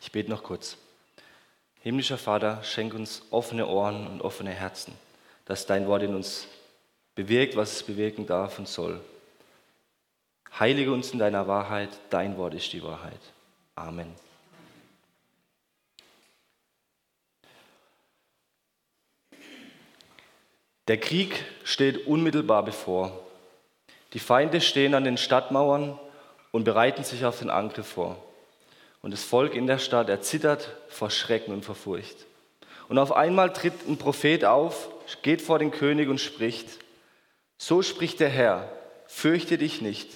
Ich bete noch kurz. Himmlischer Vater, schenk uns offene Ohren und offene Herzen, dass dein Wort in uns bewirkt, was es bewirken darf und soll. Heilige uns in deiner Wahrheit, dein Wort ist die Wahrheit. Amen. Der Krieg steht unmittelbar bevor. Die Feinde stehen an den Stadtmauern und bereiten sich auf den Angriff vor. Und das Volk in der Stadt erzittert vor Schrecken und vor Furcht. Und auf einmal tritt ein Prophet auf, geht vor den König und spricht, so spricht der Herr, fürchte dich nicht.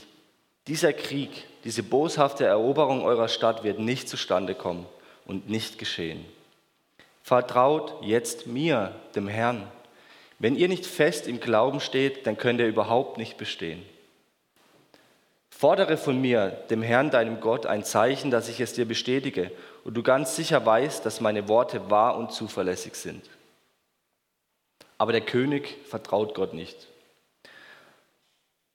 Dieser Krieg, diese boshafte Eroberung eurer Stadt wird nicht zustande kommen und nicht geschehen. Vertraut jetzt mir, dem Herrn. Wenn ihr nicht fest im Glauben steht, dann könnt ihr überhaupt nicht bestehen. Fordere von mir, dem Herrn, deinem Gott, ein Zeichen, dass ich es dir bestätige und du ganz sicher weißt, dass meine Worte wahr und zuverlässig sind. Aber der König vertraut Gott nicht.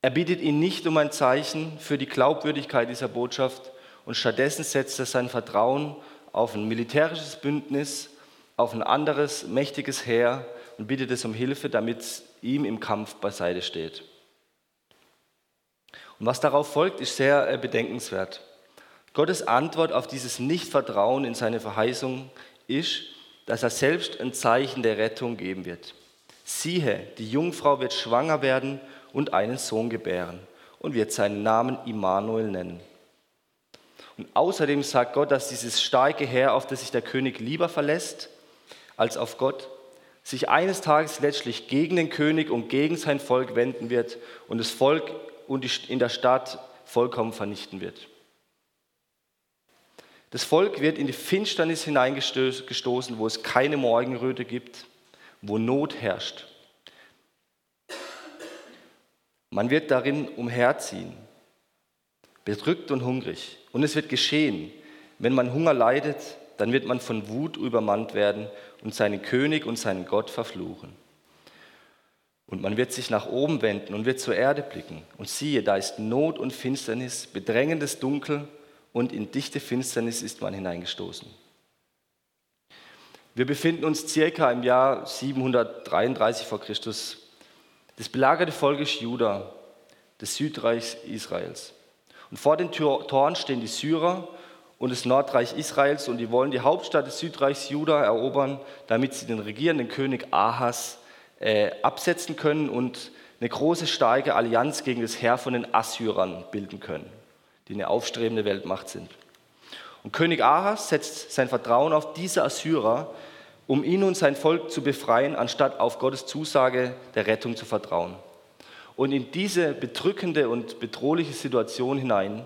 Er bittet ihn nicht um ein Zeichen für die Glaubwürdigkeit dieser Botschaft und stattdessen setzt er sein Vertrauen auf ein militärisches Bündnis, auf ein anderes mächtiges Heer und bittet es um Hilfe, damit es ihm im Kampf beiseite steht. Und was darauf folgt, ist sehr äh, bedenkenswert. Gottes Antwort auf dieses Nichtvertrauen in seine Verheißung ist, dass er selbst ein Zeichen der Rettung geben wird. Siehe, die Jungfrau wird schwanger werden und einen Sohn gebären und wird seinen Namen Immanuel nennen. Und außerdem sagt Gott, dass dieses starke Heer, auf das sich der König lieber verlässt als auf Gott, sich eines Tages letztlich gegen den König und gegen sein Volk wenden wird und das Volk und in der Stadt vollkommen vernichten wird. Das Volk wird in die Finsternis hineingestoßen, wo es keine Morgenröte gibt, wo Not herrscht. Man wird darin umherziehen, bedrückt und hungrig. Und es wird geschehen, wenn man Hunger leidet, dann wird man von Wut übermannt werden und seinen König und seinen Gott verfluchen. Und man wird sich nach oben wenden und wird zur Erde blicken. Und siehe, da ist Not und Finsternis, bedrängendes Dunkel und in dichte Finsternis ist man hineingestoßen. Wir befinden uns circa im Jahr 733 vor Christus. Das belagerte Volk ist Juda, des Südreichs Israels. Und vor den Toren stehen die Syrer und das Nordreich Israels und die wollen die Hauptstadt des Südreichs Juda erobern, damit sie den regierenden König Ahas äh, absetzen können und eine große, starke Allianz gegen das Heer von den Assyrern bilden können, die eine aufstrebende Weltmacht sind. Und König Ahas setzt sein Vertrauen auf diese Assyrer, um ihn und sein Volk zu befreien, anstatt auf Gottes Zusage der Rettung zu vertrauen. Und in diese bedrückende und bedrohliche Situation hinein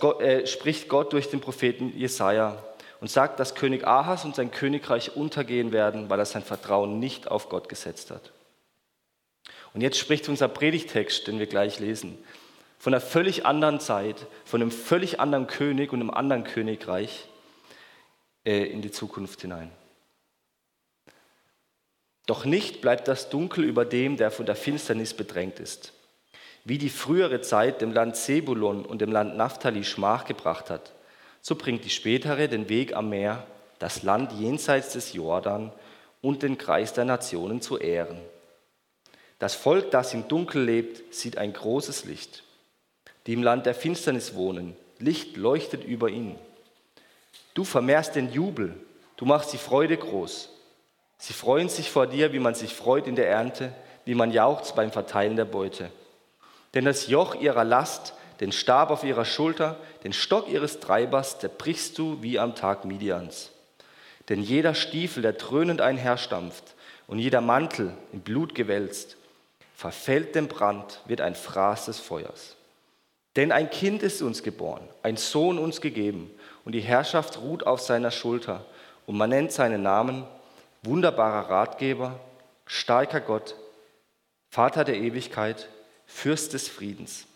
Gott, äh, spricht Gott durch den Propheten Jesaja und sagt, dass König Ahas und sein Königreich untergehen werden, weil er sein Vertrauen nicht auf Gott gesetzt hat. Und jetzt spricht unser Predigtext, den wir gleich lesen, von einer völlig anderen Zeit, von einem völlig anderen König und einem anderen Königreich äh, in die Zukunft hinein. Doch nicht bleibt das Dunkel über dem, der von der Finsternis bedrängt ist. Wie die frühere Zeit dem Land Sebulon und dem Land Naphtali Schmach gebracht hat, so bringt die spätere den Weg am Meer, das Land jenseits des Jordan und den Kreis der Nationen zu ehren. Das Volk, das im Dunkel lebt, sieht ein großes Licht. Die im Land der Finsternis wohnen, Licht leuchtet über ihnen. Du vermehrst den Jubel, du machst die Freude groß. Sie freuen sich vor dir, wie man sich freut in der Ernte, wie man jauchzt beim Verteilen der Beute. Denn das Joch ihrer Last den Stab auf ihrer Schulter, den Stock ihres Treibers zerbrichst du wie am Tag Midians. Denn jeder Stiefel, der dröhnend einherstampft und jeder Mantel in Blut gewälzt, verfällt dem Brand, wird ein Fraß des Feuers. Denn ein Kind ist uns geboren, ein Sohn uns gegeben, und die Herrschaft ruht auf seiner Schulter, und man nennt seinen Namen wunderbarer Ratgeber, starker Gott, Vater der Ewigkeit, Fürst des Friedens.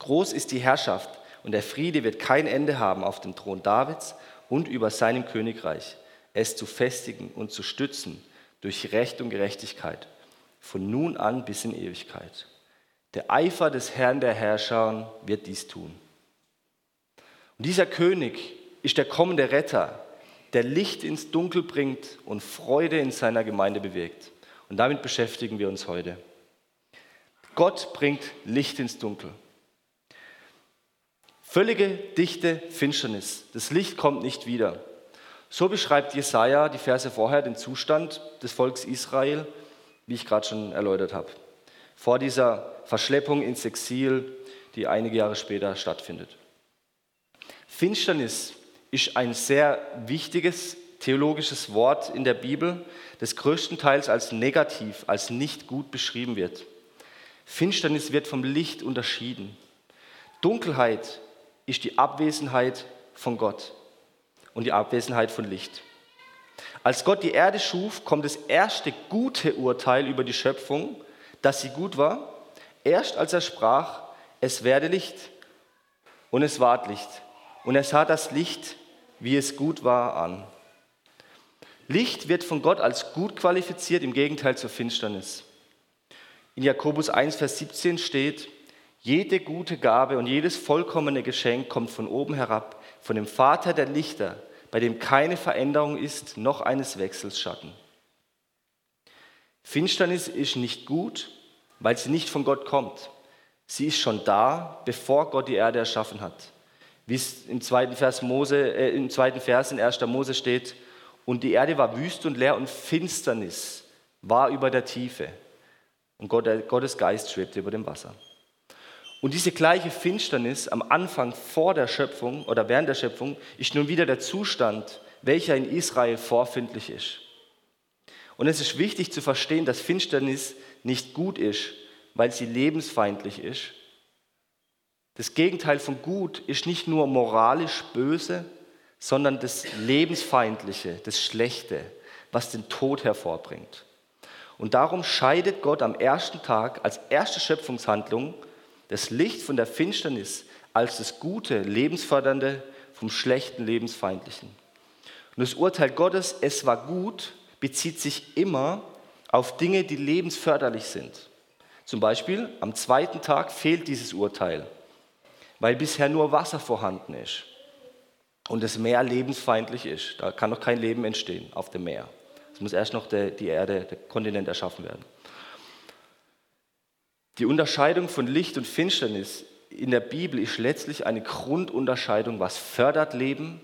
Groß ist die Herrschaft und der Friede wird kein Ende haben auf dem Thron Davids und über seinem Königreich, es zu festigen und zu stützen durch Recht und Gerechtigkeit, von nun an bis in Ewigkeit. Der Eifer des Herrn der Herrscher wird dies tun. Und dieser König ist der kommende Retter, der Licht ins Dunkel bringt und Freude in seiner Gemeinde bewirkt. Und damit beschäftigen wir uns heute. Gott bringt Licht ins Dunkel. Völlige dichte Finsternis. Das Licht kommt nicht wieder. So beschreibt Jesaja die Verse vorher den Zustand des Volkes Israel, wie ich gerade schon erläutert habe. Vor dieser Verschleppung ins Exil, die einige Jahre später stattfindet. Finsternis ist ein sehr wichtiges theologisches Wort in der Bibel, das größtenteils als negativ, als nicht gut beschrieben wird. Finsternis wird vom Licht unterschieden. Dunkelheit ist die Abwesenheit von Gott und die Abwesenheit von Licht. Als Gott die Erde schuf, kommt das erste gute Urteil über die Schöpfung, dass sie gut war, erst als er sprach, es werde Licht und es ward Licht. Und er sah das Licht, wie es gut war, an. Licht wird von Gott als gut qualifiziert, im Gegenteil zur Finsternis. In Jakobus 1, Vers 17 steht, jede gute Gabe und jedes vollkommene Geschenk kommt von oben herab, von dem Vater der Lichter, bei dem keine Veränderung ist, noch eines Wechsels Schatten. Finsternis ist nicht gut, weil sie nicht von Gott kommt. Sie ist schon da, bevor Gott die Erde erschaffen hat. Wie es im zweiten Vers, Mose, äh, im zweiten Vers in 1. Mose steht, und die Erde war wüst und leer und Finsternis war über der Tiefe. Und Gott, Gottes Geist schwebte über dem Wasser. Und diese gleiche Finsternis am Anfang vor der Schöpfung oder während der Schöpfung ist nun wieder der Zustand, welcher in Israel vorfindlich ist. Und es ist wichtig zu verstehen, dass Finsternis nicht gut ist, weil sie lebensfeindlich ist. Das Gegenteil von gut ist nicht nur moralisch böse, sondern das Lebensfeindliche, das Schlechte, was den Tod hervorbringt. Und darum scheidet Gott am ersten Tag als erste Schöpfungshandlung das Licht von der Finsternis als das Gute, Lebensfördernde vom schlechten, Lebensfeindlichen. Und das Urteil Gottes, es war gut, bezieht sich immer auf Dinge, die lebensförderlich sind. Zum Beispiel am zweiten Tag fehlt dieses Urteil, weil bisher nur Wasser vorhanden ist und das Meer lebensfeindlich ist. Da kann noch kein Leben entstehen auf dem Meer. Es muss erst noch die Erde, der Kontinent erschaffen werden. Die Unterscheidung von Licht und Finsternis in der Bibel ist letztlich eine Grundunterscheidung, was fördert Leben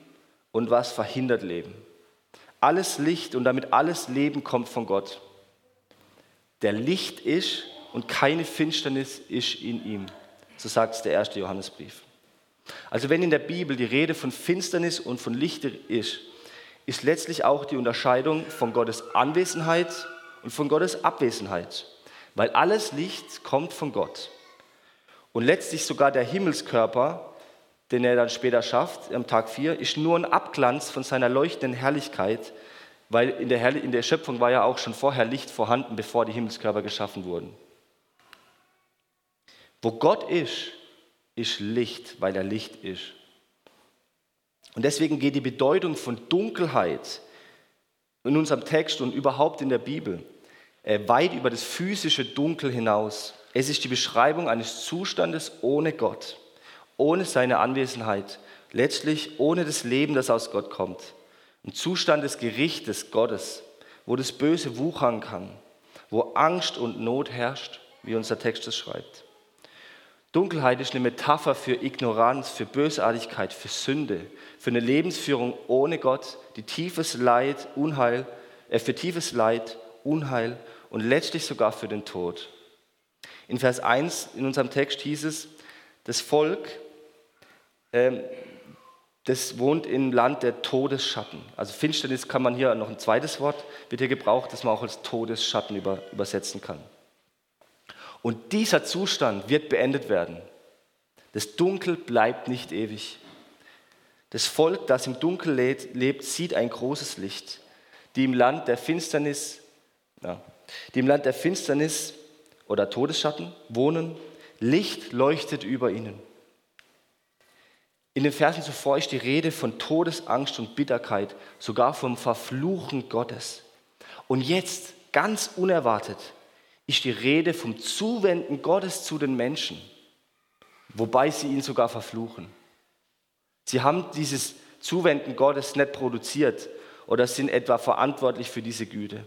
und was verhindert Leben. Alles Licht und damit alles Leben kommt von Gott. Der Licht ist und keine Finsternis ist in ihm. So sagt es der erste Johannesbrief. Also wenn in der Bibel die Rede von Finsternis und von Licht ist, ist letztlich auch die Unterscheidung von Gottes Anwesenheit und von Gottes Abwesenheit weil alles Licht kommt von Gott. Und letztlich sogar der Himmelskörper, den er dann später schafft, am Tag 4, ist nur ein Abglanz von seiner leuchtenden Herrlichkeit, weil in der, in der Schöpfung war ja auch schon vorher Licht vorhanden, bevor die Himmelskörper geschaffen wurden. Wo Gott ist, ist Licht, weil er Licht ist. Und deswegen geht die Bedeutung von Dunkelheit in unserem Text und überhaupt in der Bibel weit über das physische Dunkel hinaus. Es ist die Beschreibung eines Zustandes ohne Gott, ohne seine Anwesenheit, letztlich ohne das Leben, das aus Gott kommt. Ein Zustand des Gerichtes Gottes, wo das Böse wuchern kann, wo Angst und Not herrscht, wie unser Text es schreibt. Dunkelheit ist eine Metapher für Ignoranz, für Bösartigkeit, für Sünde, für eine Lebensführung ohne Gott, die tiefes Leid, Unheil, äh, für tiefes Leid, Unheil und letztlich sogar für den Tod. In Vers 1 in unserem Text hieß es, das Volk, ähm, das wohnt im Land der Todesschatten. Also Finsternis kann man hier noch ein zweites Wort, wird hier gebraucht, das man auch als Todesschatten über, übersetzen kann. Und dieser Zustand wird beendet werden. Das Dunkel bleibt nicht ewig. Das Volk, das im Dunkel lebt, sieht ein großes Licht. Die im Land der Finsternis, ja, die im Land der Finsternis oder Todesschatten wohnen. Licht leuchtet über ihnen. In den Versen zuvor ist die Rede von Todesangst und Bitterkeit, sogar vom Verfluchen Gottes. Und jetzt, ganz unerwartet, ist die Rede vom Zuwenden Gottes zu den Menschen, wobei sie ihn sogar verfluchen. Sie haben dieses Zuwenden Gottes nicht produziert oder sind etwa verantwortlich für diese Güte.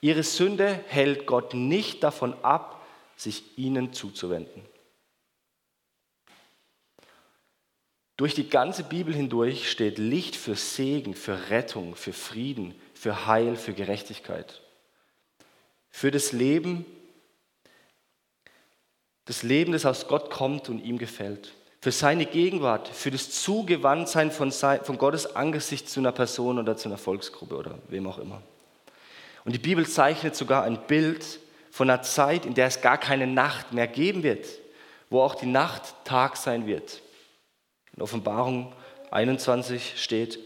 Ihre Sünde hält Gott nicht davon ab, sich ihnen zuzuwenden. Durch die ganze Bibel hindurch steht Licht für Segen, für Rettung, für Frieden, für Heil, für Gerechtigkeit. Für das Leben, das Leben, das aus Gott kommt und ihm gefällt. Für seine Gegenwart, für das Zugewandtsein von, von Gottes Angesicht zu einer Person oder zu einer Volksgruppe oder wem auch immer. Und die Bibel zeichnet sogar ein Bild von einer Zeit, in der es gar keine Nacht mehr geben wird, wo auch die Nacht Tag sein wird. In Offenbarung 21 steht,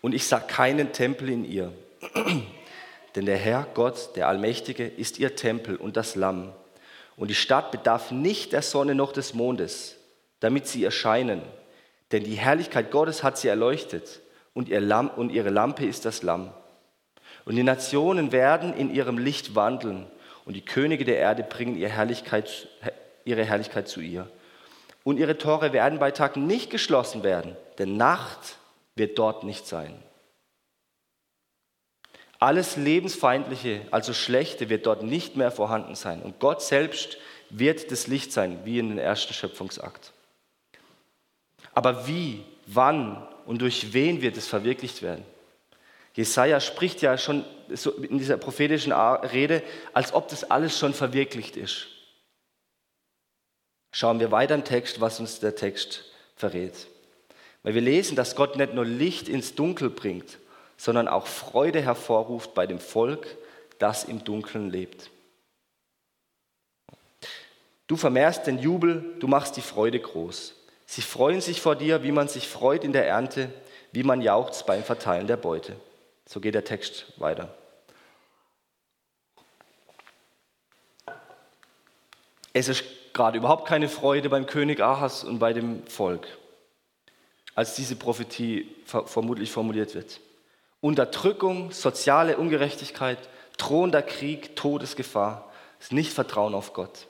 und ich sah keinen Tempel in ihr, denn der Herr Gott, der Allmächtige, ist ihr Tempel und das Lamm. Und die Stadt bedarf nicht der Sonne noch des Mondes, damit sie erscheinen, denn die Herrlichkeit Gottes hat sie erleuchtet und, ihr Lamm, und ihre Lampe ist das Lamm. Und die Nationen werden in ihrem Licht wandeln und die Könige der Erde bringen ihre Herrlichkeit, ihre Herrlichkeit zu ihr. Und ihre Tore werden bei Tag nicht geschlossen werden, denn Nacht wird dort nicht sein. Alles Lebensfeindliche, also Schlechte, wird dort nicht mehr vorhanden sein. Und Gott selbst wird das Licht sein, wie in den ersten Schöpfungsakt. Aber wie, wann und durch wen wird es verwirklicht werden? Jesaja spricht ja schon in dieser prophetischen Rede, als ob das alles schon verwirklicht ist. Schauen wir weiter im Text, was uns der Text verrät. Weil wir lesen, dass Gott nicht nur Licht ins Dunkel bringt, sondern auch Freude hervorruft bei dem Volk, das im Dunkeln lebt. Du vermehrst den Jubel, du machst die Freude groß. Sie freuen sich vor dir, wie man sich freut in der Ernte, wie man jauchzt beim Verteilen der Beute. So geht der Text weiter. Es ist gerade überhaupt keine Freude beim König Ahas und bei dem Volk, als diese Prophetie vermutlich formuliert wird. Unterdrückung, soziale Ungerechtigkeit, drohender Krieg, Todesgefahr, ist nicht Vertrauen auf Gott.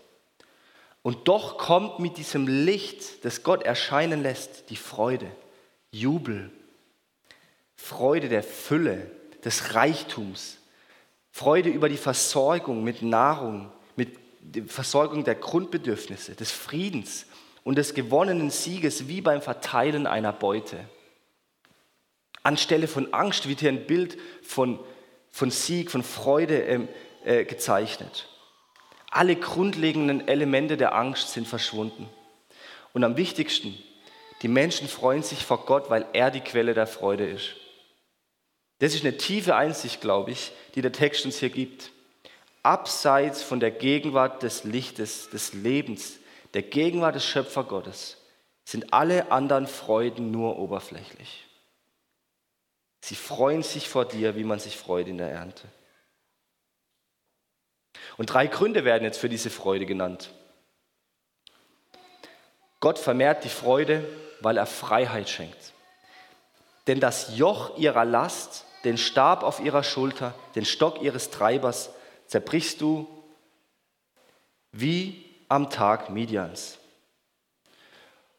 Und doch kommt mit diesem Licht, das Gott erscheinen lässt, die Freude, Jubel, Freude der Fülle, des Reichtums, Freude über die Versorgung mit Nahrung, die Versorgung der Grundbedürfnisse, des Friedens und des gewonnenen Sieges wie beim Verteilen einer Beute. Anstelle von Angst wird hier ein Bild von, von Sieg, von Freude ähm, äh, gezeichnet. Alle grundlegenden Elemente der Angst sind verschwunden. Und am wichtigsten, die Menschen freuen sich vor Gott, weil er die Quelle der Freude ist. Das ist eine tiefe Einsicht, glaube ich, die der Text uns hier gibt abseits von der Gegenwart des Lichtes, des Lebens, der Gegenwart des Schöpfergottes, sind alle anderen Freuden nur oberflächlich. Sie freuen sich vor dir, wie man sich freut in der Ernte. Und drei Gründe werden jetzt für diese Freude genannt. Gott vermehrt die Freude, weil er Freiheit schenkt. Denn das Joch ihrer Last, den Stab auf ihrer Schulter, den Stock ihres Treibers zerbrichst du wie am Tag Midians.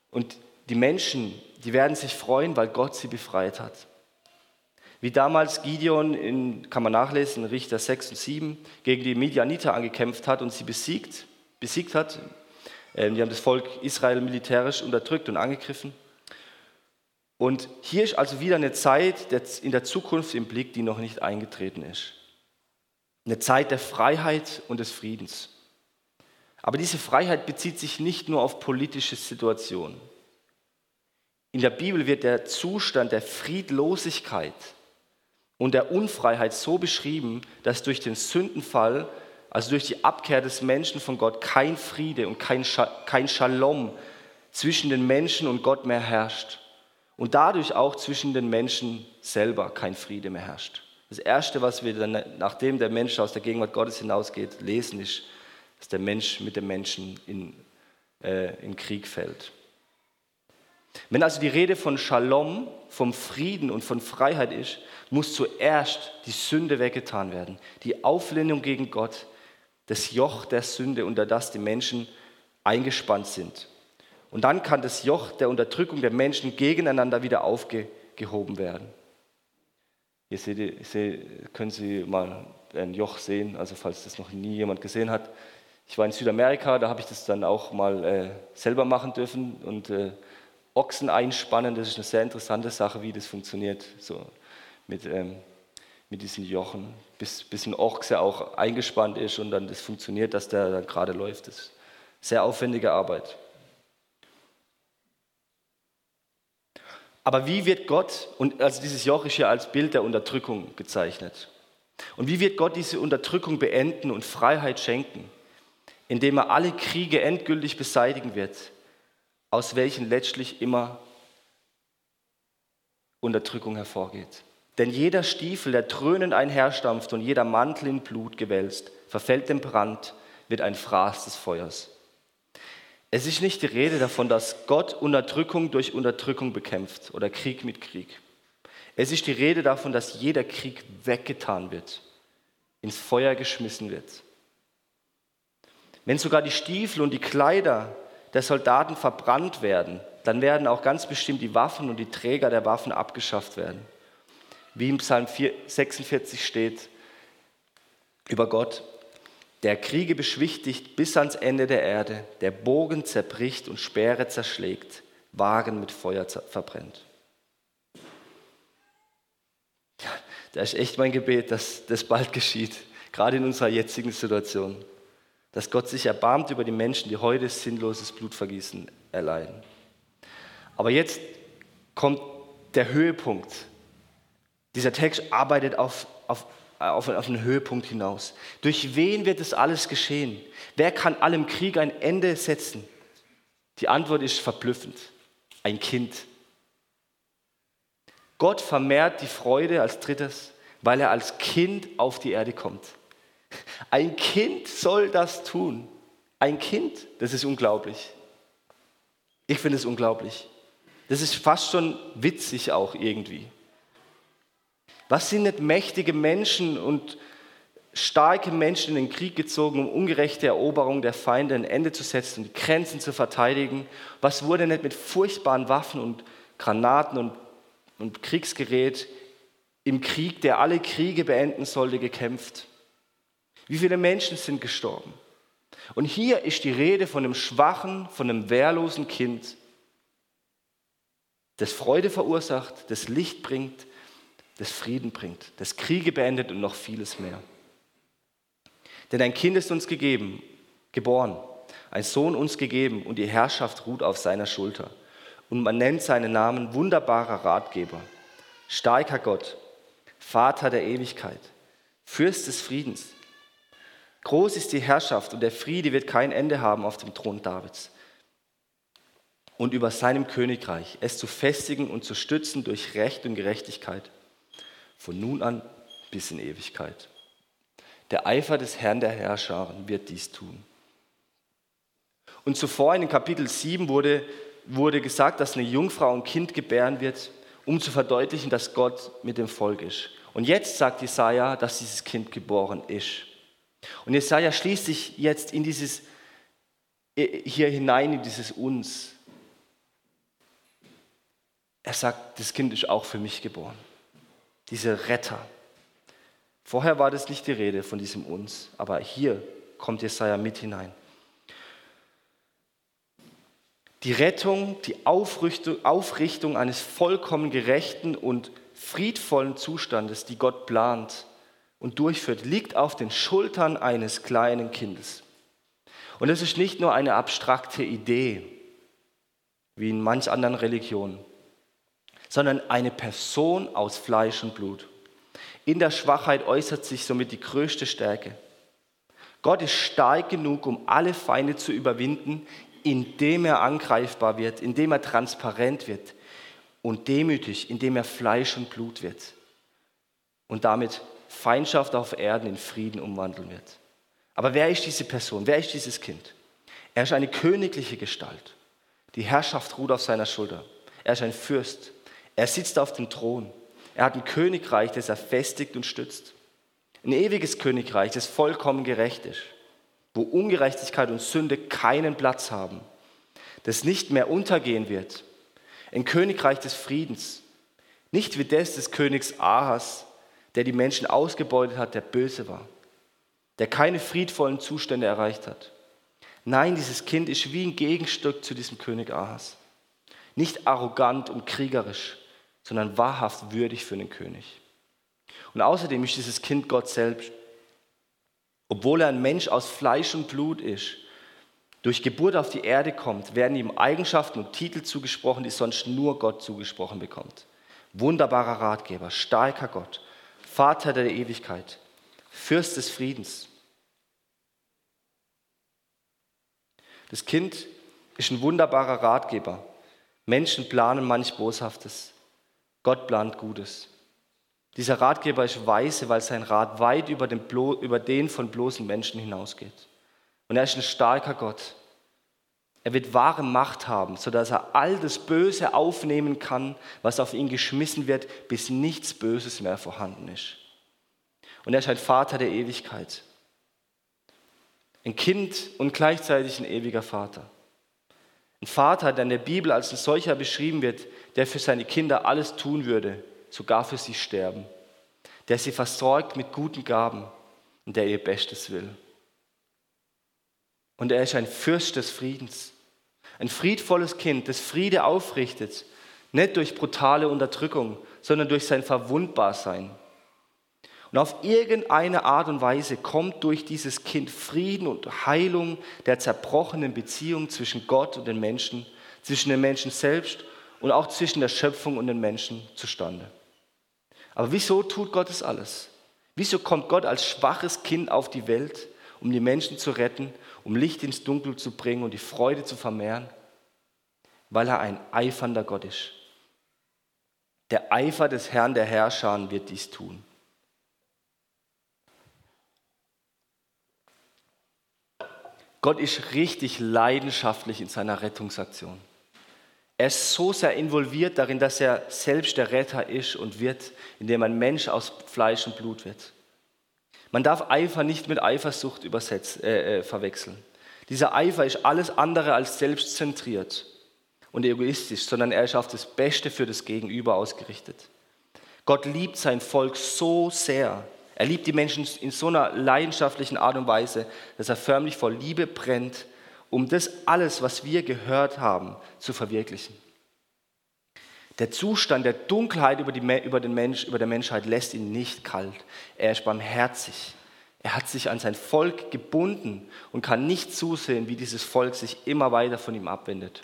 Und die Menschen, die werden sich freuen, weil Gott sie befreit hat. Wie damals Gideon, in, kann man nachlesen, in Richter 6 und 7, gegen die Midianiter angekämpft hat und sie besiegt, besiegt hat. Ähm, die haben das Volk Israel militärisch unterdrückt und angegriffen. Und hier ist also wieder eine Zeit in der Zukunft im Blick, die noch nicht eingetreten ist. Eine Zeit der Freiheit und des Friedens. Aber diese Freiheit bezieht sich nicht nur auf politische Situationen. In der Bibel wird der Zustand der Friedlosigkeit und der Unfreiheit so beschrieben, dass durch den Sündenfall, also durch die Abkehr des Menschen von Gott, kein Friede und kein, kein Shalom zwischen den Menschen und Gott mehr herrscht. Und dadurch auch zwischen den Menschen selber kein Friede mehr herrscht. Das Erste, was wir dann, nachdem der Mensch aus der Gegenwart Gottes hinausgeht, lesen, ist, dass der Mensch mit dem Menschen in, äh, in Krieg fällt. Wenn also die Rede von Shalom, vom Frieden und von Freiheit ist, muss zuerst die Sünde weggetan werden. Die Auflehnung gegen Gott, das Joch der Sünde, unter das die Menschen eingespannt sind. Und dann kann das Joch der Unterdrückung der Menschen gegeneinander wieder aufgehoben werden. Hier seht können Sie mal ein Joch sehen, also falls das noch nie jemand gesehen hat. Ich war in Südamerika, da habe ich das dann auch mal äh, selber machen dürfen und äh, Ochsen einspannen, das ist eine sehr interessante Sache, wie das funktioniert, so mit, ähm, mit diesen Jochen, bis, bis ein Ochse auch eingespannt ist und dann das funktioniert, dass der dann gerade läuft. Das ist sehr aufwendige Arbeit. Aber wie wird Gott, und also dieses Joch ist ja als Bild der Unterdrückung gezeichnet. Und wie wird Gott diese Unterdrückung beenden und Freiheit schenken? Indem er alle Kriege endgültig beseitigen wird, aus welchen letztlich immer Unterdrückung hervorgeht. Denn jeder Stiefel, der dröhnend einherstampft und jeder Mantel in Blut gewälzt, verfällt dem Brand, wird ein Fraß des Feuers. Es ist nicht die Rede davon, dass Gott Unterdrückung durch Unterdrückung bekämpft oder Krieg mit Krieg. Es ist die Rede davon, dass jeder Krieg weggetan wird, ins Feuer geschmissen wird. Wenn sogar die Stiefel und die Kleider der Soldaten verbrannt werden, dann werden auch ganz bestimmt die Waffen und die Träger der Waffen abgeschafft werden. Wie im Psalm 46 steht über Gott, der Kriege beschwichtigt bis ans Ende der Erde, der Bogen zerbricht und Speere zerschlägt, Wagen mit Feuer verbrennt. Ja, das ist echt mein Gebet, dass das bald geschieht, gerade in unserer jetzigen Situation. Dass Gott sich erbarmt über die Menschen, die heute sinnloses Blutvergießen erleiden. Aber jetzt kommt der Höhepunkt. Dieser Text arbeitet auf, auf auf, auf einen Höhepunkt hinaus. Durch wen wird das alles geschehen? Wer kann allem Krieg ein Ende setzen? Die Antwort ist verblüffend. Ein Kind. Gott vermehrt die Freude als drittes, weil er als Kind auf die Erde kommt. Ein Kind soll das tun. Ein Kind, das ist unglaublich. Ich finde es unglaublich. Das ist fast schon witzig auch irgendwie. Was sind nicht mächtige Menschen und starke Menschen in den Krieg gezogen, um ungerechte Eroberung der Feinde ein Ende zu setzen und Grenzen zu verteidigen? Was wurde nicht mit furchtbaren Waffen und Granaten und, und Kriegsgerät im Krieg, der alle Kriege beenden sollte, gekämpft? Wie viele Menschen sind gestorben? Und hier ist die Rede von einem schwachen, von einem wehrlosen Kind, das Freude verursacht, das Licht bringt, das Frieden bringt, das Kriege beendet und noch vieles mehr. Denn ein Kind ist uns gegeben, geboren, ein Sohn uns gegeben und die Herrschaft ruht auf seiner Schulter. Und man nennt seinen Namen wunderbarer Ratgeber, starker Gott, Vater der Ewigkeit, Fürst des Friedens. Groß ist die Herrschaft und der Friede wird kein Ende haben auf dem Thron Davids. Und über seinem Königreich, es zu festigen und zu stützen durch Recht und Gerechtigkeit von nun an bis in Ewigkeit. Der Eifer des Herrn der Herrscher wird dies tun. Und zuvor in Kapitel 7 wurde, wurde gesagt, dass eine Jungfrau ein Kind gebären wird, um zu verdeutlichen, dass Gott mit dem Volk ist. Und jetzt sagt Jesaja, dass dieses Kind geboren ist. Und Jesaja schließt sich jetzt in dieses, hier hinein, in dieses Uns. Er sagt, das Kind ist auch für mich geboren dieser Retter. Vorher war das nicht die Rede von diesem uns, aber hier kommt Jesaja mit hinein. Die Rettung, die Aufrichtung, Aufrichtung eines vollkommen gerechten und friedvollen Zustandes, die Gott plant und durchführt, liegt auf den Schultern eines kleinen Kindes. Und es ist nicht nur eine abstrakte Idee, wie in manch anderen Religionen sondern eine Person aus Fleisch und Blut. In der Schwachheit äußert sich somit die größte Stärke. Gott ist stark genug, um alle Feinde zu überwinden, indem er angreifbar wird, indem er transparent wird und demütig, indem er Fleisch und Blut wird und damit Feindschaft auf Erden in Frieden umwandeln wird. Aber wer ist diese Person? Wer ist dieses Kind? Er ist eine königliche Gestalt. Die Herrschaft ruht auf seiner Schulter. Er ist ein Fürst. Er sitzt auf dem Thron. Er hat ein Königreich, das er festigt und stützt. Ein ewiges Königreich, das vollkommen gerecht ist, wo Ungerechtigkeit und Sünde keinen Platz haben. das nicht mehr untergehen wird. Ein Königreich des Friedens. Nicht wie das des Königs Ahas, der die Menschen ausgebeutet hat, der böse war, der keine friedvollen Zustände erreicht hat. Nein, dieses Kind ist wie ein Gegenstück zu diesem König Ahas. Nicht arrogant und kriegerisch, sondern wahrhaft würdig für den König. Und außerdem ist dieses Kind Gott selbst. Obwohl er ein Mensch aus Fleisch und Blut ist, durch Geburt auf die Erde kommt, werden ihm Eigenschaften und Titel zugesprochen, die sonst nur Gott zugesprochen bekommt. Wunderbarer Ratgeber, starker Gott, Vater der Ewigkeit, Fürst des Friedens. Das Kind ist ein wunderbarer Ratgeber. Menschen planen manch Boshaftes. Gott plant Gutes. Dieser Ratgeber ist weise, weil sein Rat weit über den, über den von bloßen Menschen hinausgeht. Und er ist ein starker Gott. Er wird wahre Macht haben, sodass er all das Böse aufnehmen kann, was auf ihn geschmissen wird, bis nichts Böses mehr vorhanden ist. Und er ist ein Vater der Ewigkeit. Ein Kind und gleichzeitig ein ewiger Vater. Ein Vater, der in der Bibel als ein solcher beschrieben wird, der für seine Kinder alles tun würde, sogar für sie sterben. Der sie versorgt mit guten Gaben und der ihr Bestes will. Und er ist ein Fürst des Friedens. Ein friedvolles Kind, das Friede aufrichtet, nicht durch brutale Unterdrückung, sondern durch sein Verwundbarsein. Und auf irgendeine Art und Weise kommt durch dieses Kind Frieden und Heilung der zerbrochenen Beziehung zwischen Gott und den Menschen, zwischen den Menschen selbst und auch zwischen der Schöpfung und den Menschen zustande. Aber wieso tut Gott es alles? Wieso kommt Gott als schwaches Kind auf die Welt, um die Menschen zu retten um Licht ins Dunkel zu bringen und die Freude zu vermehren? Weil er ein eifernder Gott ist. Der Eifer des Herrn der Herrscher wird dies tun. Gott ist richtig leidenschaftlich in seiner Rettungsaktion. Er ist so sehr involviert darin, dass er selbst der Retter ist und wird, indem ein Mensch aus Fleisch und Blut wird. Man darf Eifer nicht mit Eifersucht übersetzt, äh, äh, verwechseln. Dieser Eifer ist alles andere als selbstzentriert und egoistisch, sondern er ist auf das Beste für das Gegenüber ausgerichtet. Gott liebt sein Volk so sehr. Er liebt die Menschen in so einer leidenschaftlichen Art und Weise, dass er förmlich vor Liebe brennt, um das alles, was wir gehört haben, zu verwirklichen. Der Zustand der Dunkelheit über, die, über, den Mensch, über der Menschheit lässt ihn nicht kalt. Er ist barmherzig. Er hat sich an sein Volk gebunden und kann nicht zusehen, wie dieses Volk sich immer weiter von ihm abwendet.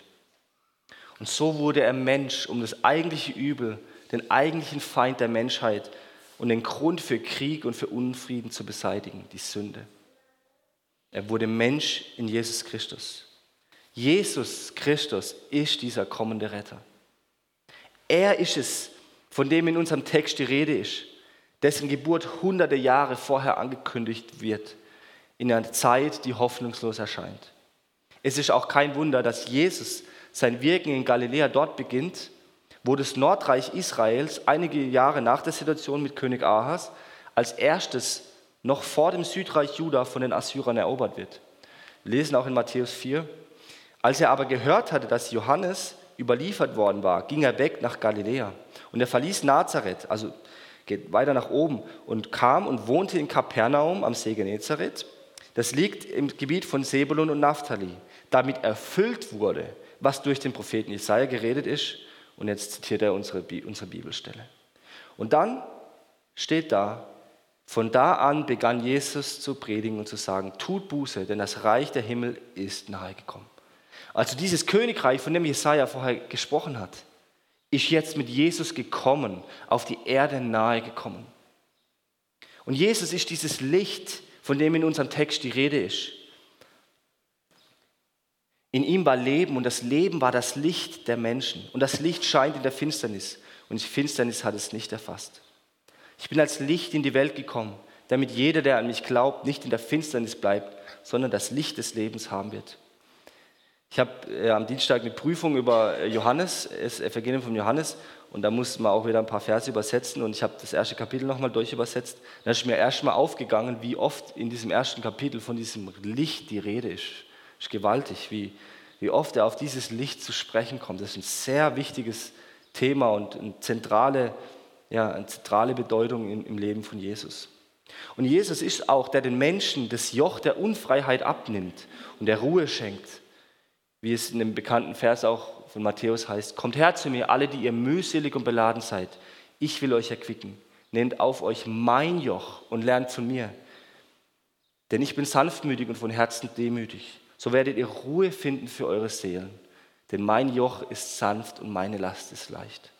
Und so wurde er Mensch, um das eigentliche Übel, den eigentlichen Feind der Menschheit und den Grund für Krieg und für Unfrieden zu beseitigen, die Sünde. Er wurde Mensch in Jesus Christus. Jesus Christus ist dieser kommende Retter. Er ist es, von dem in unserem Text die Rede ist, dessen Geburt hunderte Jahre vorher angekündigt wird, in einer Zeit, die hoffnungslos erscheint. Es ist auch kein Wunder, dass Jesus sein Wirken in Galiläa dort beginnt, wo das Nordreich Israels einige Jahre nach der Situation mit König Ahas als erstes noch vor dem Südreich Juda von den Assyrern erobert wird. Wir lesen auch in Matthäus 4. Als er aber gehört hatte, dass Johannes überliefert worden war, ging er weg nach Galiläa. Und er verließ Nazareth, also geht weiter nach oben und kam und wohnte in Kapernaum am See Genezareth. Das liegt im Gebiet von Sebulun und Naphtali, damit erfüllt wurde, was durch den Propheten Jesaja geredet ist. Und jetzt zitiert er unsere, unsere Bibelstelle. Und dann steht da, von da an begann Jesus zu predigen und zu sagen, tut Buße, denn das Reich der Himmel ist nahe gekommen. Also dieses Königreich, von dem Jesaja vorher gesprochen hat, ist jetzt mit Jesus gekommen, auf die Erde nahe gekommen. Und Jesus ist dieses Licht, von dem in unserem Text die Rede ist. In ihm war Leben und das Leben war das Licht der Menschen. Und das Licht scheint in der Finsternis und die Finsternis hat es nicht erfasst. Ich bin als Licht in die Welt gekommen, damit jeder, der an mich glaubt, nicht in der Finsternis bleibt, sondern das Licht des Lebens haben wird. Ich habe äh, am Dienstag eine Prüfung über äh, Johannes, das Evangelium von Johannes, und da musste man auch wieder ein paar Verse übersetzen und ich habe das erste Kapitel nochmal durchübersetzt. Da ist mir erstmal aufgegangen, wie oft in diesem ersten Kapitel von diesem Licht die Rede ist. Es ist gewaltig, wie wie oft er auf dieses Licht zu sprechen kommt. Das ist ein sehr wichtiges Thema und eine zentrale, ja, eine zentrale Bedeutung im, im Leben von Jesus. Und Jesus ist auch, der den Menschen das Joch der Unfreiheit abnimmt und der Ruhe schenkt. Wie es in dem bekannten Vers auch von Matthäus heißt, kommt her zu mir, alle, die ihr mühselig und beladen seid. Ich will euch erquicken. Nehmt auf euch mein Joch und lernt von mir. Denn ich bin sanftmütig und von Herzen demütig. So werdet ihr Ruhe finden für eure Seelen. Denn mein Joch ist sanft und meine Last ist leicht.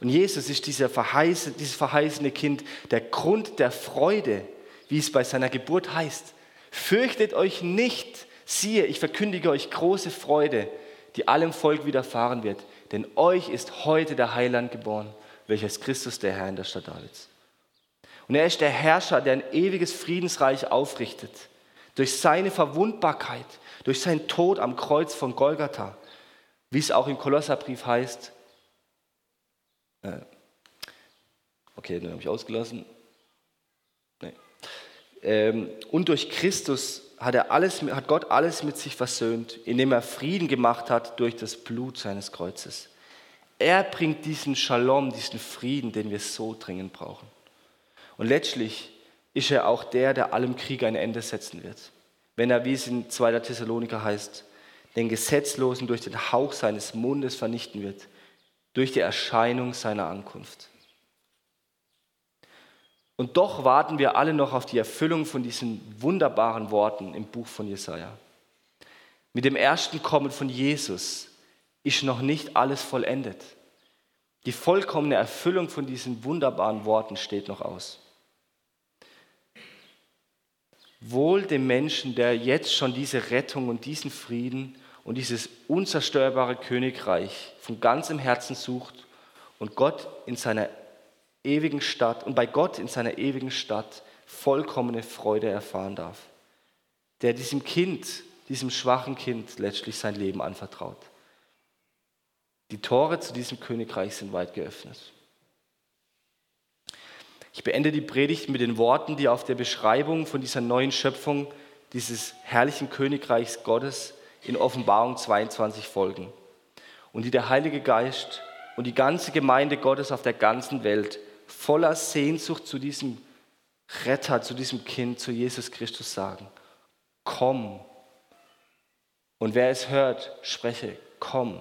Und Jesus ist dieser verheißene, dieses verheißene Kind, der Grund der Freude, wie es bei seiner Geburt heißt. Fürchtet euch nicht, siehe, ich verkündige euch große Freude, die allem Volk widerfahren wird. Denn euch ist heute der Heiland geboren, welcher ist Christus, der Herr in der Stadt Davids. Und er ist der Herrscher, der ein ewiges Friedensreich aufrichtet. Durch seine Verwundbarkeit, durch seinen Tod am Kreuz von Golgatha, wie es auch im Kolosserbrief heißt, äh, okay, den habe ich ausgelassen. Nee. Ähm, und durch Christus hat, er alles, hat Gott alles mit sich versöhnt, indem er Frieden gemacht hat durch das Blut seines Kreuzes. Er bringt diesen Shalom, diesen Frieden, den wir so dringend brauchen. Und letztlich ist er auch der, der allem Krieg ein Ende setzen wird. Wenn er, wie es in 2. Thessaloniker heißt, den Gesetzlosen durch den Hauch seines Mundes vernichten wird, durch die Erscheinung seiner Ankunft. Und doch warten wir alle noch auf die Erfüllung von diesen wunderbaren Worten im Buch von Jesaja. Mit dem ersten Kommen von Jesus ist noch nicht alles vollendet. Die vollkommene Erfüllung von diesen wunderbaren Worten steht noch aus. Wohl dem Menschen, der jetzt schon diese Rettung und diesen Frieden und dieses unzerstörbare Königreich von ganzem Herzen sucht und Gott in seiner ewigen Stadt und bei Gott in seiner ewigen Stadt vollkommene Freude erfahren darf. Der diesem Kind, diesem schwachen Kind letztlich sein Leben anvertraut. Die Tore zu diesem Königreich sind weit geöffnet. Ich beende die Predigt mit den Worten, die auf der Beschreibung von dieser neuen Schöpfung, dieses herrlichen Königreichs Gottes in Offenbarung 22 folgen und die der Heilige Geist und die ganze Gemeinde Gottes auf der ganzen Welt voller Sehnsucht zu diesem Retter, zu diesem Kind, zu Jesus Christus sagen. Komm. Und wer es hört, spreche, komm.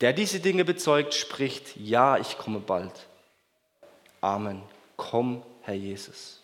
Der diese Dinge bezeugt, spricht, ja, ich komme bald. Amen. Komm, Herr Jesus.